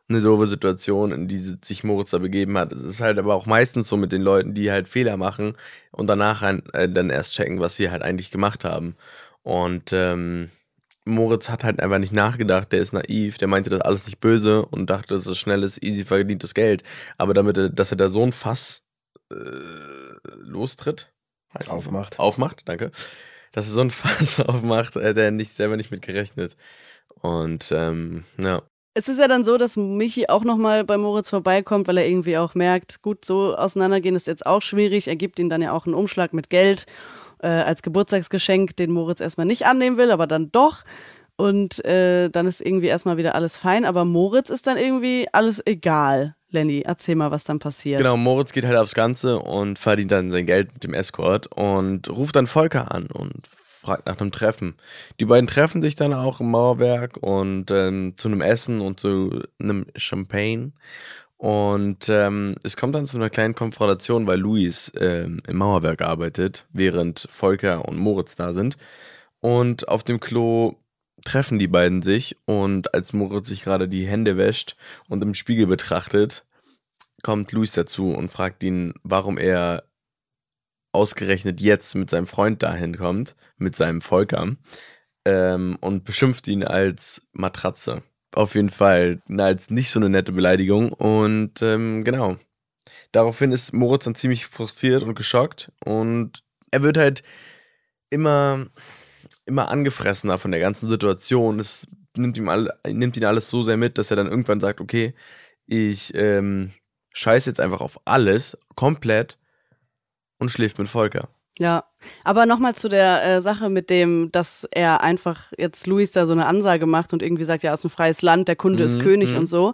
eine doofe Situation, in die sich Moritz da begeben hat. Es ist halt aber auch meistens so mit den Leuten, die halt Fehler machen und danach äh, dann erst checken, was sie halt eigentlich gemacht haben. Und ähm, Moritz hat halt einfach nicht nachgedacht, der ist naiv, der meinte das alles nicht böse und dachte, das ist schnelles, easy verdientes Geld. Aber damit, dass er da so ein Fass äh, lostritt. Aufmacht. So? Aufmacht, danke. Dass er so ein Fass aufmacht, äh, der nicht selber nicht mit gerechnet. Und ähm, ja. Es ist ja dann so, dass Michi auch nochmal bei Moritz vorbeikommt, weil er irgendwie auch merkt, gut, so auseinandergehen ist jetzt auch schwierig. Er gibt ihm dann ja auch einen Umschlag mit Geld äh, als Geburtstagsgeschenk, den Moritz erstmal nicht annehmen will, aber dann doch. Und äh, dann ist irgendwie erstmal wieder alles fein. Aber Moritz ist dann irgendwie alles egal. Lenny, erzähl mal, was dann passiert. Genau, Moritz geht halt aufs Ganze und verdient dann sein Geld mit dem Escort und ruft dann Volker an und fragt nach einem Treffen. Die beiden treffen sich dann auch im Mauerwerk und ähm, zu einem Essen und zu einem Champagne. Und ähm, es kommt dann zu einer kleinen Konfrontation, weil Luis ähm, im Mauerwerk arbeitet, während Volker und Moritz da sind. Und auf dem Klo treffen die beiden sich und als Moritz sich gerade die Hände wäscht und im Spiegel betrachtet, kommt Luis dazu und fragt ihn, warum er ausgerechnet jetzt mit seinem Freund dahin kommt, mit seinem Volker, ähm, und beschimpft ihn als Matratze. Auf jeden Fall als nicht so eine nette Beleidigung. Und ähm, genau. Daraufhin ist Moritz dann ziemlich frustriert und geschockt. Und er wird halt immer, immer angefressener von der ganzen Situation. Es nimmt, ihm all, nimmt ihn alles so sehr mit, dass er dann irgendwann sagt, okay, ich ähm, scheiße jetzt einfach auf alles, komplett und schläft mit Volker. Ja, aber nochmal zu der äh, Sache mit dem, dass er einfach jetzt Luis da so eine Ansage macht und irgendwie sagt, ja, ist ein freies Land, der Kunde mhm, ist König mhm. und so.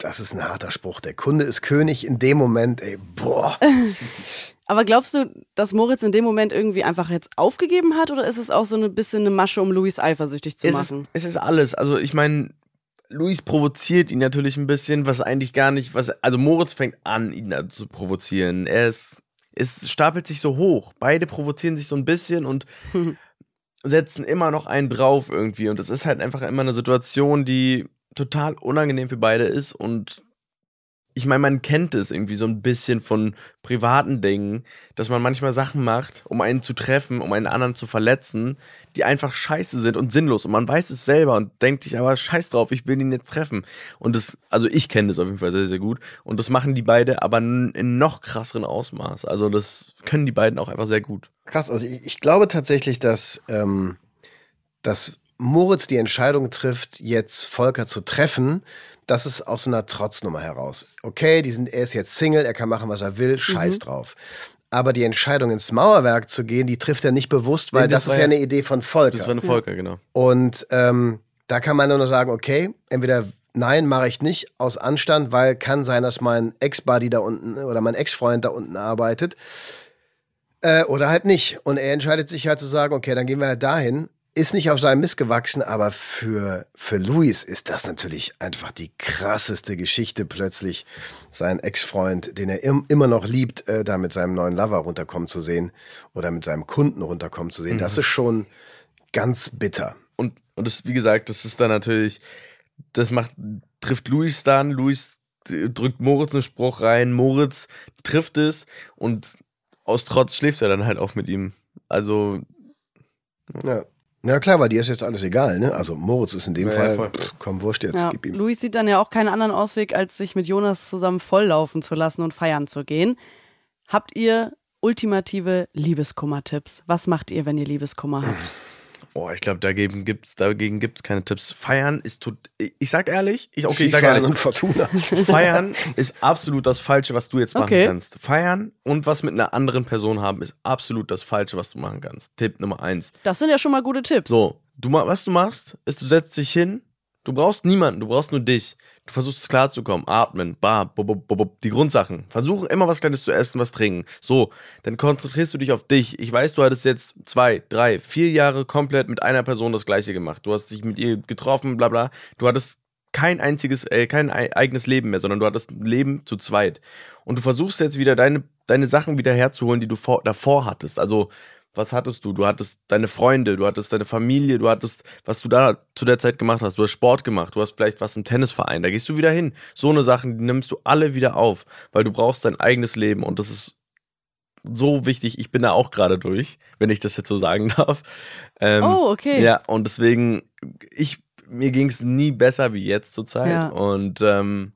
Das ist ein harter Spruch. Der Kunde ist König in dem Moment, ey, boah. aber glaubst du, dass Moritz in dem Moment irgendwie einfach jetzt aufgegeben hat oder ist es auch so ein bisschen eine Masche, um Luis eifersüchtig zu es machen? Ist, es ist alles. Also ich meine, Luis provoziert ihn natürlich ein bisschen, was eigentlich gar nicht, was, also Moritz fängt an, ihn zu provozieren. Er ist es stapelt sich so hoch. Beide provozieren sich so ein bisschen und setzen immer noch einen drauf irgendwie. Und es ist halt einfach immer eine Situation, die total unangenehm für beide ist und ich meine, man kennt es irgendwie so ein bisschen von privaten Dingen, dass man manchmal Sachen macht, um einen zu treffen, um einen anderen zu verletzen, die einfach scheiße sind und sinnlos. Und man weiß es selber und denkt sich aber scheiß drauf, ich will ihn jetzt treffen. Und das, also ich kenne das auf jeden Fall sehr, sehr gut. Und das machen die beide aber in noch krasseren Ausmaß. Also das können die beiden auch einfach sehr gut. Krass, also ich, ich glaube tatsächlich, dass, ähm, dass Moritz die Entscheidung trifft, jetzt Volker zu treffen, das ist aus einer Trotznummer heraus. Okay, die sind, er ist jetzt Single, er kann machen, was er will, scheiß mhm. drauf. Aber die Entscheidung ins Mauerwerk zu gehen, die trifft er nicht bewusst, weil nee, das, das ist ja eine Idee von Volker. Das war eine Volker, ja. genau. Und ähm, da kann man nur sagen, okay, entweder nein, mache ich nicht aus Anstand, weil kann sein, dass mein Ex-Buddy da unten oder mein Ex-Freund da unten arbeitet. Äh, oder halt nicht. Und er entscheidet sich halt zu sagen, okay, dann gehen wir halt dahin ist nicht auf seinem Mist gewachsen, aber für, für Luis ist das natürlich einfach die krasseste Geschichte, plötzlich seinen Ex-Freund, den er im, immer noch liebt, äh, da mit seinem neuen Lover runterkommen zu sehen oder mit seinem Kunden runterkommen zu sehen. Mhm. Das ist schon ganz bitter. Und, und das, wie gesagt, das ist dann natürlich, das macht, trifft Luis dann, Luis drückt Moritz einen Spruch rein, Moritz trifft es und aus Trotz schläft er dann halt auch mit ihm. Also. Ja. Ja klar, weil dir ist jetzt alles egal, ne? Also Moritz ist in dem ja, Fall, ja, pff, komm, wurscht jetzt, ja, gib ihm. Luis sieht dann ja auch keinen anderen Ausweg, als sich mit Jonas zusammen volllaufen zu lassen und feiern zu gehen. Habt ihr ultimative Liebeskummer-Tipps? Was macht ihr, wenn ihr Liebeskummer habt? Oh, ich glaube, dagegen gibt es dagegen gibt's keine Tipps. Feiern ist tut. Ich sag ehrlich, ich, okay, ich sag ehrlich. Und Fortuna. Feiern ist absolut das Falsche, was du jetzt machen okay. kannst. Feiern und was mit einer anderen Person haben, ist absolut das Falsche, was du machen kannst. Tipp Nummer eins. Das sind ja schon mal gute Tipps. So, du, was du machst, ist, du setzt dich hin, Du brauchst niemanden, du brauchst nur dich. Du versuchst es klarzukommen, atmen, bar, bob, bob, bob, die Grundsachen. Versuch immer was Kleines zu essen, was trinken. So, dann konzentrierst du dich auf dich. Ich weiß, du hattest jetzt zwei, drei, vier Jahre komplett mit einer Person das Gleiche gemacht. Du hast dich mit ihr getroffen, bla bla. Du hattest kein einziges, äh, kein eigenes Leben mehr, sondern du hattest ein Leben zu zweit. Und du versuchst jetzt wieder deine, deine Sachen wieder herzuholen, die du vor, davor hattest. Also was hattest du? Du hattest deine Freunde, du hattest deine Familie, du hattest, was du da zu der Zeit gemacht hast. Du hast Sport gemacht, du hast vielleicht was im Tennisverein, da gehst du wieder hin. So eine Sachen, die nimmst du alle wieder auf, weil du brauchst dein eigenes Leben und das ist so wichtig. Ich bin da auch gerade durch, wenn ich das jetzt so sagen darf. Ähm, oh, okay. Ja, und deswegen, ich, mir ging es nie besser wie jetzt zur Zeit. Ja. Und ähm,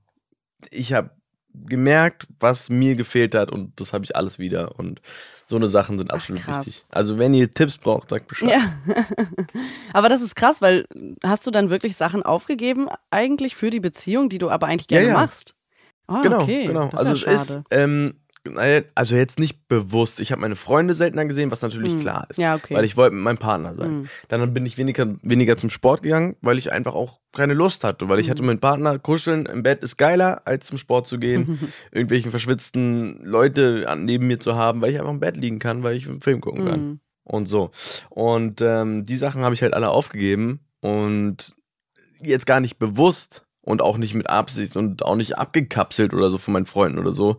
ich habe gemerkt, was mir gefehlt hat und das habe ich alles wieder. Und so eine Sachen sind absolut Ach, wichtig. Also wenn ihr Tipps braucht, sagt Bescheid. Ja. aber das ist krass, weil hast du dann wirklich Sachen aufgegeben, eigentlich für die Beziehung, die du aber eigentlich gerne Ja, ja. machst? Ah, genau, okay. genau. Also es ist, ähm, also jetzt nicht bewusst. Ich habe meine Freunde seltener gesehen, was natürlich Hm. klar ist. Ja, okay. Weil ich wollte mit meinem Partner sein. Hm. Dann bin ich weniger, weniger zum Sport gegangen, weil ich einfach auch keine Lust hatte. Weil ich Hm. hatte meinen Partner, kuscheln im Bett ist geiler, als zum Sport zu gehen, irgendwelchen verschwitzten Leute neben mir zu haben, weil ich einfach im Bett liegen kann, weil ich einen Film gucken kann. Hm. Und so. Und ähm, die Sachen habe ich halt alle aufgegeben und jetzt gar nicht bewusst und auch nicht mit Absicht und auch nicht abgekapselt oder so von meinen Freunden oder so,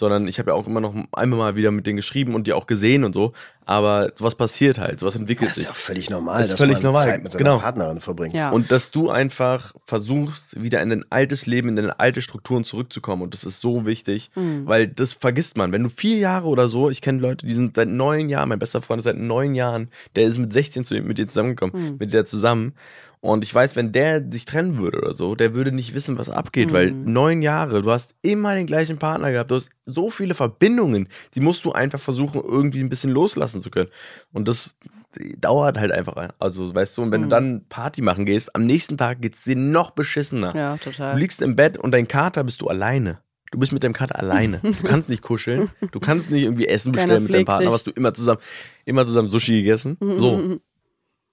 sondern ich habe ja auch immer noch einmal mal wieder mit denen geschrieben und die auch gesehen und so. Aber sowas passiert halt, sowas entwickelt Das ist sich. ja auch völlig normal, Das ist dass völlig man normal, Zeit mit seiner genau. Partnerin verbringt. Ja. Und dass du einfach versuchst, wieder in dein altes Leben, in deine alte Strukturen zurückzukommen. Und das ist so wichtig, Mhm. weil das vergisst man. Wenn du vier Jahre oder so, ich kenne Leute, die sind seit neun Jahren, mein bester Freund ist seit neun Jahren, der ist mit 16 zu, mit dir zusammengekommen, Mhm. mit der zusammen. Und ich weiß, wenn der sich trennen würde oder so, der würde nicht wissen, was abgeht, weil Mhm. neun Jahre, du hast immer den gleichen Partner gehabt, du hast so viele Verbindungen, die musst du einfach versuchen, irgendwie ein bisschen loslassen zu können. Und das dauert halt einfach. Also, weißt du, und wenn Mhm. du dann Party machen gehst, am nächsten Tag geht es dir noch beschissener. Ja, Du total. liegst im Bett und dein Kater bist du alleine. Du bist mit deinem Kater alleine. Du kannst nicht kuscheln. Du kannst nicht irgendwie Essen bestellen mit deinem Partner. dich. Hast du immer zusammen, immer zusammen Sushi gegessen? So.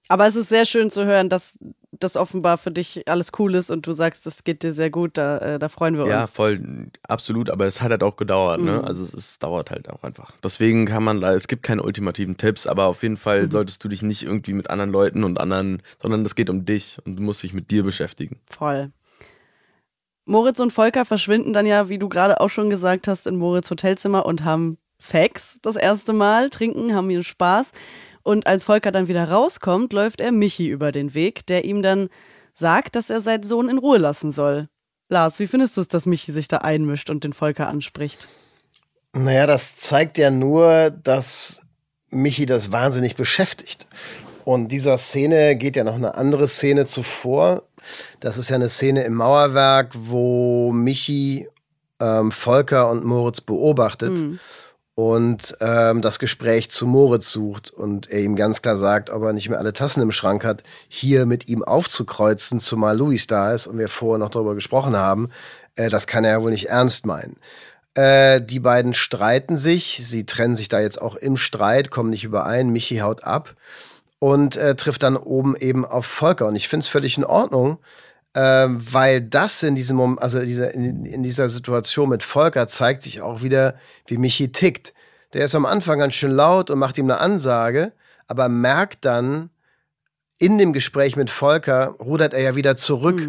Aber es ist sehr schön zu hören, dass das offenbar für dich alles cool ist und du sagst, das geht dir sehr gut, da, äh, da freuen wir Ja, uns. voll, absolut, aber es hat halt auch gedauert, ne? Mhm. Also es, es dauert halt auch einfach. Deswegen kann man, es gibt keine ultimativen Tipps, aber auf jeden Fall Mhm. solltest du dich nicht irgendwie mit anderen Leuten und anderen, sondern es geht um dich und du musst dich mit dir beschäftigen. Voll. Moritz und Volker verschwinden dann ja, wie du gerade auch schon gesagt hast, in Moritz Hotelzimmer und haben Sex das erste Mal, trinken, haben ihren Spaß. Und als Volker dann wieder rauskommt, läuft er Michi über den Weg, der ihm dann sagt, dass er seinen Sohn in Ruhe lassen soll. Lars, wie findest du es, dass Michi sich da einmischt und den Volker anspricht? Naja, das zeigt ja nur, dass Michi das wahnsinnig beschäftigt. Und dieser Szene geht ja noch eine andere Szene zuvor. Das ist ja eine Szene im Mauerwerk, wo Michi ähm, Volker und Moritz beobachtet und ähm, das Gespräch zu Moritz sucht und er ihm ganz klar sagt, ob er nicht mehr alle Tassen im Schrank hat, hier mit ihm aufzukreuzen, zumal Luis da ist und wir vorher noch darüber gesprochen haben. Äh, das kann er ja wohl nicht ernst meinen. Äh, die beiden streiten sich, sie trennen sich da jetzt auch im Streit, kommen nicht überein, Michi haut ab und äh, trifft dann oben eben auf Volker. Und ich finde es völlig in Ordnung, ähm, weil das in diesem Moment, also diese, in, in dieser Situation mit Volker zeigt sich auch wieder, wie Michi tickt. Der ist am Anfang ganz schön laut und macht ihm eine Ansage, aber merkt dann, in dem Gespräch mit Volker rudert er ja wieder zurück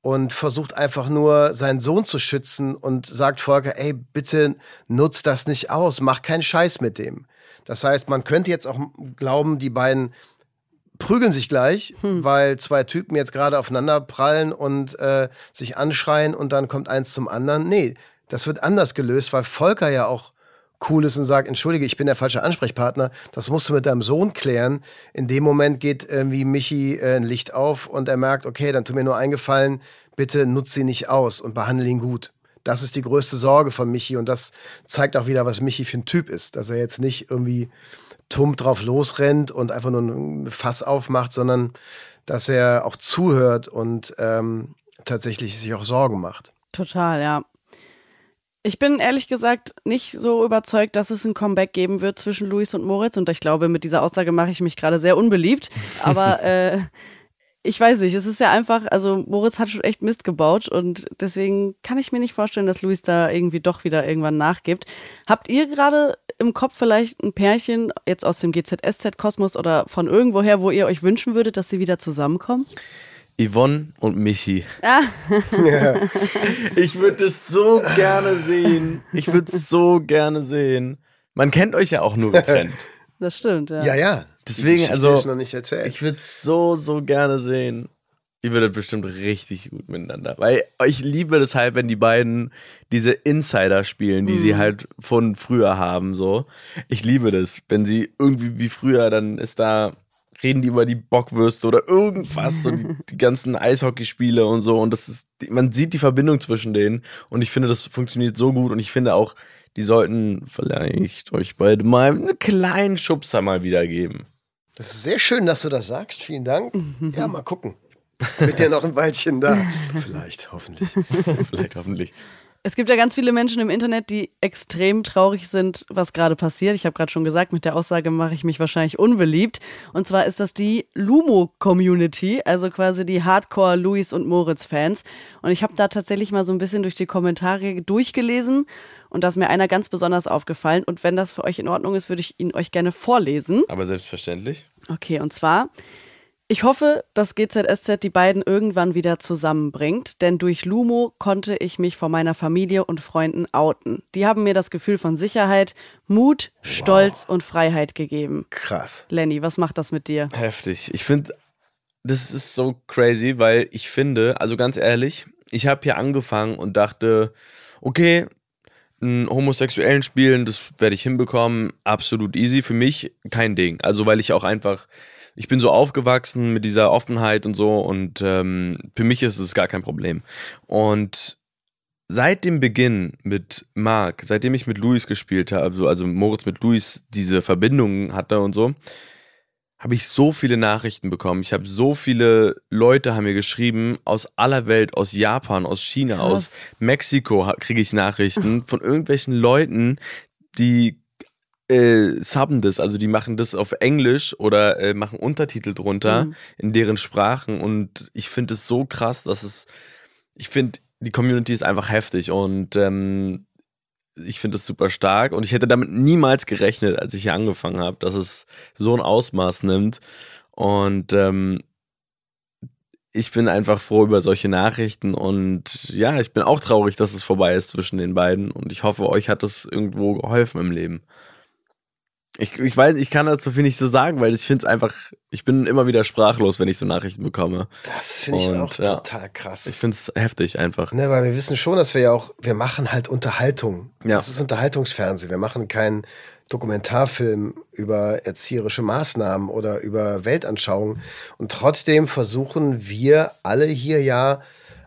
und versucht einfach nur seinen Sohn zu schützen und sagt Volker, ey, bitte nutz das nicht aus, mach keinen Scheiß mit dem. Das heißt, man könnte jetzt auch glauben, die beiden prügeln sich gleich, weil zwei Typen jetzt gerade aufeinander prallen und äh, sich anschreien und dann kommt eins zum anderen. Nee, das wird anders gelöst, weil Volker ja auch cool ist und sagt, entschuldige, ich bin der falsche Ansprechpartner, das musst du mit deinem Sohn klären. In dem Moment geht irgendwie Michi äh, ein Licht auf und er merkt, okay, dann tu mir nur eingefallen, bitte nutz sie nicht aus und behandle ihn gut. Das ist die größte Sorge von Michi und das zeigt auch wieder, was Michi für ein Typ ist, dass er jetzt nicht irgendwie tump drauf losrennt und einfach nur ein Fass aufmacht, sondern dass er auch zuhört und ähm, tatsächlich sich auch Sorgen macht. Total, ja. Ich bin ehrlich gesagt nicht so überzeugt, dass es ein Comeback geben wird zwischen Luis und Moritz. Und ich glaube, mit dieser Aussage mache ich mich gerade sehr unbeliebt. Aber äh, ich weiß nicht, es ist ja einfach, also Moritz hat schon echt Mist gebaut und deswegen kann ich mir nicht vorstellen, dass Luis da irgendwie doch wieder irgendwann nachgibt. Habt ihr gerade im Kopf vielleicht ein Pärchen jetzt aus dem GZSZ-Kosmos oder von irgendwoher, wo ihr euch wünschen würdet, dass sie wieder zusammenkommen? Yvonne und Michi. Ah. Ich würde es so gerne sehen. Ich würde es so gerne sehen. Man kennt euch ja auch nur getrennt. Das stimmt, ja. Ja, ja. Deswegen, also, ist noch nicht erzählt. Ich würde es so, so gerne sehen. Ihr würdet bestimmt richtig gut miteinander. Weil ich liebe das halt, wenn die beiden diese Insider spielen, die sie halt von früher haben. So. Ich liebe das. Wenn sie irgendwie wie früher, dann ist da reden die über die Bockwürste oder irgendwas, so die, die ganzen Eishockeyspiele und so. Und das ist, man sieht die Verbindung zwischen denen. Und ich finde, das funktioniert so gut. Und ich finde auch, die sollten vielleicht euch beide mal einen kleinen Schubser mal wiedergeben. Das ist sehr schön, dass du das sagst. Vielen Dank. Ja, mal gucken. Mit dir noch ein Weilchen da. Vielleicht, hoffentlich. vielleicht, hoffentlich. Es gibt ja ganz viele Menschen im Internet, die extrem traurig sind, was gerade passiert. Ich habe gerade schon gesagt, mit der Aussage mache ich mich wahrscheinlich unbeliebt. Und zwar ist das die Lumo-Community, also quasi die Hardcore Louis und Moritz-Fans. Und ich habe da tatsächlich mal so ein bisschen durch die Kommentare durchgelesen und da ist mir einer ganz besonders aufgefallen. Und wenn das für euch in Ordnung ist, würde ich ihn euch gerne vorlesen. Aber selbstverständlich. Okay, und zwar. Ich hoffe, dass GZSZ die beiden irgendwann wieder zusammenbringt, denn durch Lumo konnte ich mich vor meiner Familie und Freunden outen. Die haben mir das Gefühl von Sicherheit, Mut, Stolz wow. und Freiheit gegeben. Krass. Lenny, was macht das mit dir? Heftig. Ich finde, das ist so crazy, weil ich finde, also ganz ehrlich, ich habe hier angefangen und dachte, okay, einen Homosexuellen spielen, das werde ich hinbekommen, absolut easy. Für mich kein Ding. Also weil ich auch einfach, ich bin so aufgewachsen mit dieser Offenheit und so und ähm, für mich ist es gar kein Problem. Und seit dem Beginn mit Marc, seitdem ich mit Luis gespielt habe, also Moritz mit Luis diese Verbindung hatte und so, habe ich so viele Nachrichten bekommen. Ich habe so viele Leute haben mir geschrieben aus aller Welt, aus Japan, aus China, Krass. aus Mexiko kriege ich Nachrichten von irgendwelchen Leuten, die äh, subben das, also die machen das auf Englisch oder äh, machen Untertitel drunter mhm. in deren Sprachen und ich finde es so krass, dass es, ich finde die Community ist einfach heftig und ähm, ich finde es super stark und ich hätte damit niemals gerechnet, als ich hier angefangen habe, dass es so ein Ausmaß nimmt. Und ähm, ich bin einfach froh über solche Nachrichten und ja, ich bin auch traurig, dass es vorbei ist zwischen den beiden und ich hoffe, euch hat es irgendwo geholfen im Leben. Ich, ich weiß, ich kann dazu viel nicht so sagen, weil ich finde es einfach, ich bin immer wieder sprachlos, wenn ich so Nachrichten bekomme. Das finde ich Und, auch ja, total krass. Ich finde es heftig einfach. Ne, weil wir wissen schon, dass wir ja auch, wir machen halt Unterhaltung. Ja. Das ist Unterhaltungsfernsehen. Wir machen keinen Dokumentarfilm über erzieherische Maßnahmen oder über Weltanschauungen. Und trotzdem versuchen wir alle hier ja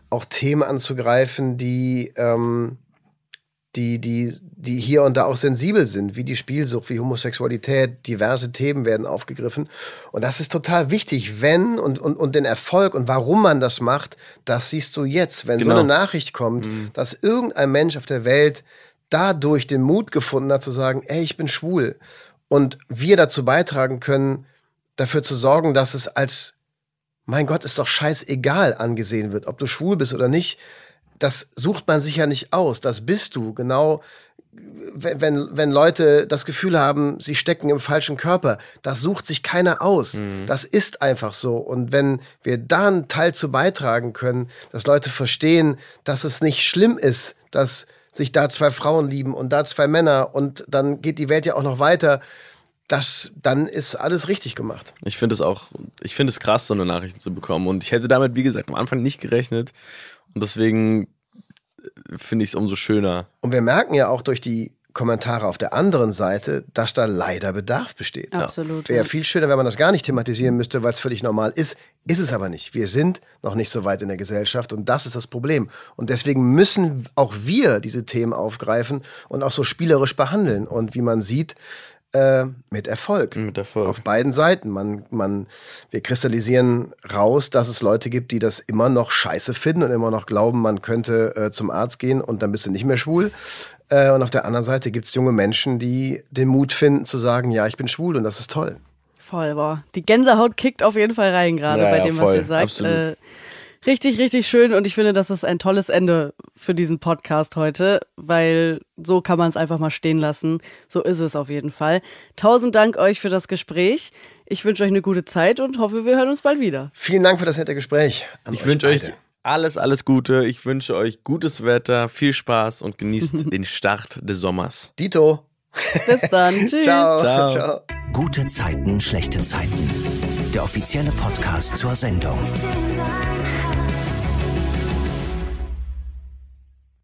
auch Themen anzugreifen, die ähm, die, die, die hier und da auch sensibel sind, wie die Spielsucht, wie Homosexualität, diverse Themen werden aufgegriffen. Und das ist total wichtig, wenn und, und, und den Erfolg und warum man das macht, das siehst du jetzt. Wenn genau. so eine Nachricht kommt, mhm. dass irgendein Mensch auf der Welt dadurch den Mut gefunden hat zu sagen, ey, ich bin schwul. Und wir dazu beitragen können, dafür zu sorgen, dass es als, mein Gott, ist doch scheißegal angesehen wird, ob du schwul bist oder nicht das sucht man sich ja nicht aus. Das bist du. Genau, wenn, wenn, wenn Leute das Gefühl haben, sie stecken im falschen Körper, das sucht sich keiner aus. Mhm. Das ist einfach so. Und wenn wir da einen Teil zu beitragen können, dass Leute verstehen, dass es nicht schlimm ist, dass sich da zwei Frauen lieben und da zwei Männer und dann geht die Welt ja auch noch weiter. Das, dann ist alles richtig gemacht. Ich finde es auch, ich finde es krass, so eine Nachricht zu bekommen. Und ich hätte damit, wie gesagt, am Anfang nicht gerechnet. Und deswegen finde ich es umso schöner. Und wir merken ja auch durch die Kommentare auf der anderen Seite, dass da leider Bedarf besteht. Absolut. Wäre viel schöner, wenn man das gar nicht thematisieren müsste, weil es völlig normal ist. Ist es aber nicht. Wir sind noch nicht so weit in der Gesellschaft und das ist das Problem. Und deswegen müssen auch wir diese Themen aufgreifen und auch so spielerisch behandeln. Und wie man sieht, äh, mit Erfolg. Mit Erfolg. Auf beiden Seiten. Man, man, wir kristallisieren raus, dass es Leute gibt, die das immer noch scheiße finden und immer noch glauben, man könnte äh, zum Arzt gehen und dann bist du nicht mehr schwul. Äh, und auf der anderen Seite gibt es junge Menschen, die den Mut finden zu sagen, ja, ich bin schwul und das ist toll. Voll, boah. Die Gänsehaut kickt auf jeden Fall rein, gerade ja, bei dem, ja, was ihr sagt. Absolut. Richtig, richtig schön und ich finde, das ist ein tolles Ende für diesen Podcast heute, weil so kann man es einfach mal stehen lassen. So ist es auf jeden Fall. Tausend Dank euch für das Gespräch. Ich wünsche euch eine gute Zeit und hoffe, wir hören uns bald wieder. Vielen Dank für das nette Gespräch. Ich wünsche euch alles, alles Gute. Ich wünsche euch gutes Wetter, viel Spaß und genießt den Start des Sommers. Dito. Bis dann. Tschüss. Ciao. Ciao. Ciao. Gute Zeiten, schlechte Zeiten. Der offizielle Podcast zur Sendung.